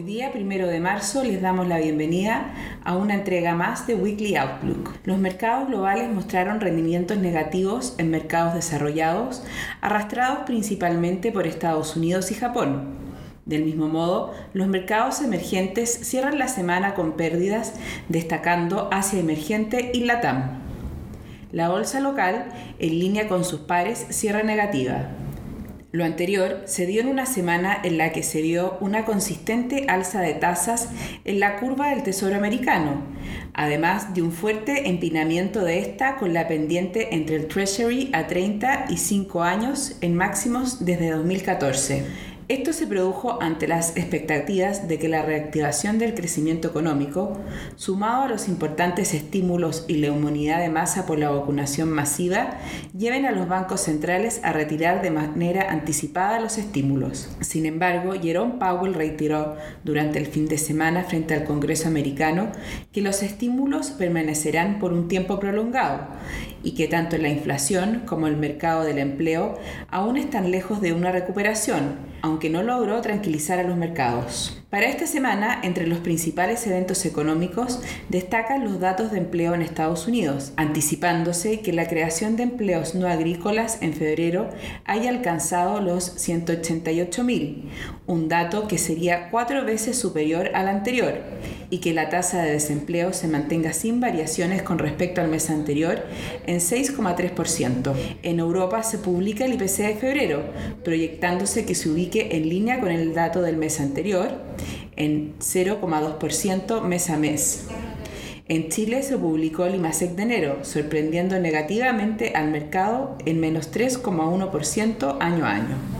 Hoy día, primero de marzo, les damos la bienvenida a una entrega más de Weekly Outlook. Los mercados globales mostraron rendimientos negativos en mercados desarrollados, arrastrados principalmente por Estados Unidos y Japón. Del mismo modo, los mercados emergentes cierran la semana con pérdidas, destacando Asia Emergente y Latam. La bolsa local, en línea con sus pares, cierra negativa. Lo anterior se dio en una semana en la que se vio una consistente alza de tasas en la curva del Tesoro americano, además de un fuerte empinamiento de esta con la pendiente entre el Treasury a 30 y 5 años en máximos desde 2014. Esto se produjo ante las expectativas de que la reactivación del crecimiento económico, sumado a los importantes estímulos y la inmunidad de masa por la vacunación masiva, lleven a los bancos centrales a retirar de manera anticipada los estímulos. Sin embargo, Jerome Powell reiteró durante el fin de semana frente al Congreso americano que los estímulos permanecerán por un tiempo prolongado y que tanto la inflación como el mercado del empleo aún están lejos de una recuperación, aunque no logró tranquilizar a los mercados. Para esta semana, entre los principales eventos económicos, destacan los datos de empleo en Estados Unidos, anticipándose que la creación de empleos no agrícolas en febrero haya alcanzado los 188.000, un dato que sería cuatro veces superior al anterior, y que la tasa de desempleo se mantenga sin variaciones con respecto al mes anterior en 6,3%. En Europa se publica el IPC de febrero, proyectándose que se ubique en línea con el dato del mes anterior, en 0,2% mes a mes. En Chile se publicó el IMASEC de enero, sorprendiendo negativamente al mercado en menos 3,1% año a año.